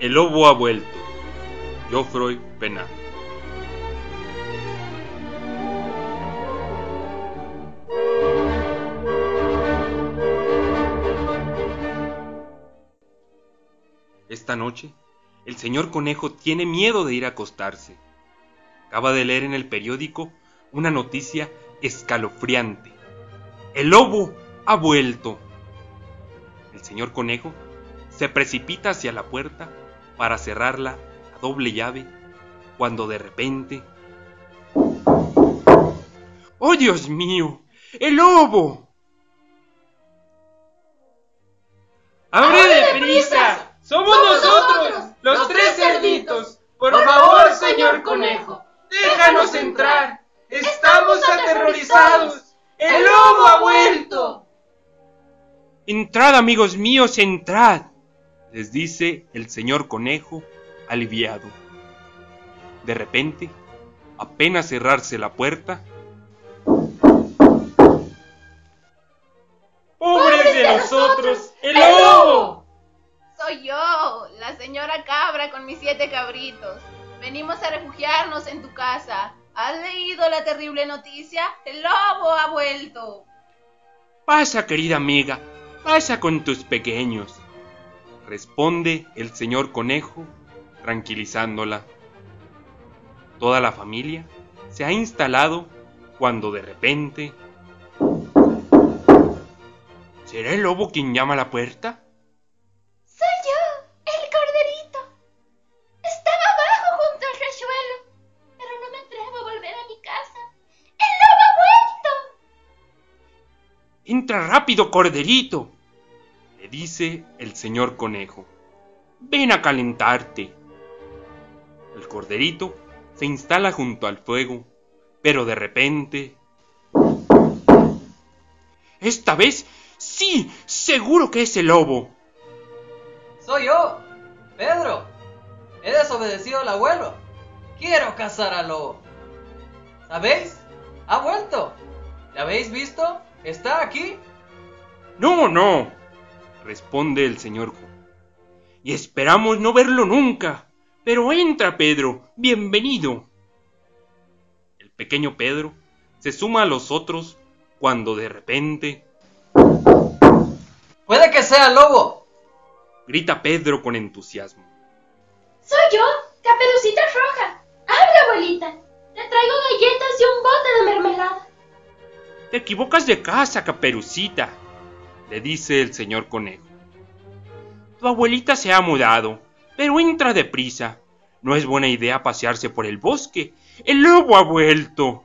El lobo ha vuelto. Geoffroy Penal. Esta noche, el señor conejo tiene miedo de ir a acostarse. Acaba de leer en el periódico una noticia escalofriante. El lobo ha vuelto. El señor conejo se precipita hacia la puerta para cerrarla a doble llave cuando de repente... ¡Oh Dios mío! ¡El lobo! ¡Abre deprisa! ¡Somos nosotros, los tres cerditos! Por favor, señor conejo, déjanos entrar. Estamos aterrorizados. ¡El lobo ha vuelto! Entrad, amigos míos, entrad, les dice el señor conejo, aliviado. De repente, apenas cerrarse la puerta, ¡Pobres de nosotros! ¡El lobo! Soy yo, la señora cabra con mis siete cabritos. Venimos a refugiarnos en tu casa. ¿Has leído la terrible noticia? El lobo ha vuelto. Pasa, querida amiga, pasa con tus pequeños, responde el señor conejo, tranquilizándola. Toda la familia se ha instalado cuando de repente... ¿Será el lobo quien llama a la puerta? Soy yo, el corderito. Estaba abajo junto al rechuelo, pero no me atrevo a volver a mi casa. ¡El lobo ha vuelto! Entra rápido, corderito, dice el señor conejo. Ven a calentarte. El corderito se instala junto al fuego, pero de repente... Esta vez sí, seguro que es el lobo. Soy yo, Pedro. He desobedecido al abuelo. Quiero cazar al lobo. ¿Sabéis? Ha vuelto. ¿Le habéis visto? ¿Está aquí? No, no, responde el señor. Y esperamos no verlo nunca. Pero entra, Pedro, bienvenido. El pequeño Pedro se suma a los otros cuando de repente Puede que sea lobo. grita Pedro con entusiasmo. Soy yo, Caperucita Roja. Habla, abuelita. Te traigo galletas y un bote de mermelada. Te equivocas de casa, caperucita, le dice el señor conejo. Tu abuelita se ha mudado, pero entra deprisa. No es buena idea pasearse por el bosque. El lobo ha vuelto.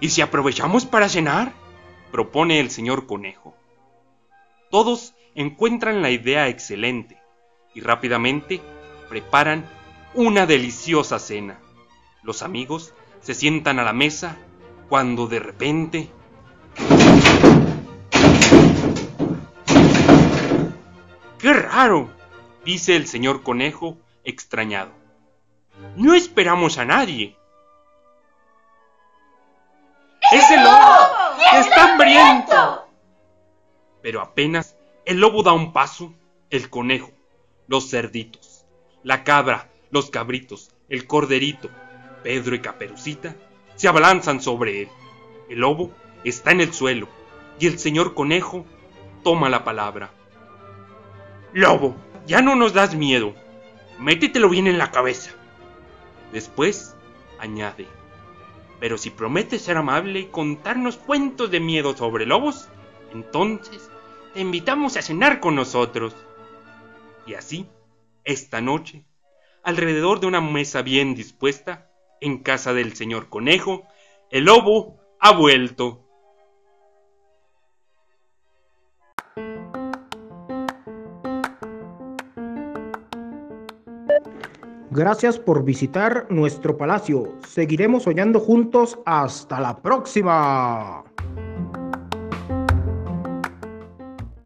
¿Y si aprovechamos para cenar? propone el señor conejo. Todos encuentran la idea excelente y rápidamente preparan una deliciosa cena. Los amigos se sientan a la mesa cuando de repente... ¡Qué raro! dice el señor conejo extrañado. No esperamos a nadie. ¡Es el lobo! ¡Está hambriento! Pero apenas el lobo da un paso, el conejo, los cerditos, la cabra, los cabritos, el corderito, Pedro y Caperucita se abalanzan sobre él. El lobo está en el suelo y el señor conejo toma la palabra. Lobo, ya no nos das miedo. Métetelo bien en la cabeza. Después añade, pero si prometes ser amable y contarnos cuentos de miedo sobre lobos, entonces te invitamos a cenar con nosotros. Y así, esta noche, alrededor de una mesa bien dispuesta, en casa del señor conejo, el lobo ha vuelto. Gracias por visitar nuestro palacio. Seguiremos soñando juntos. Hasta la próxima.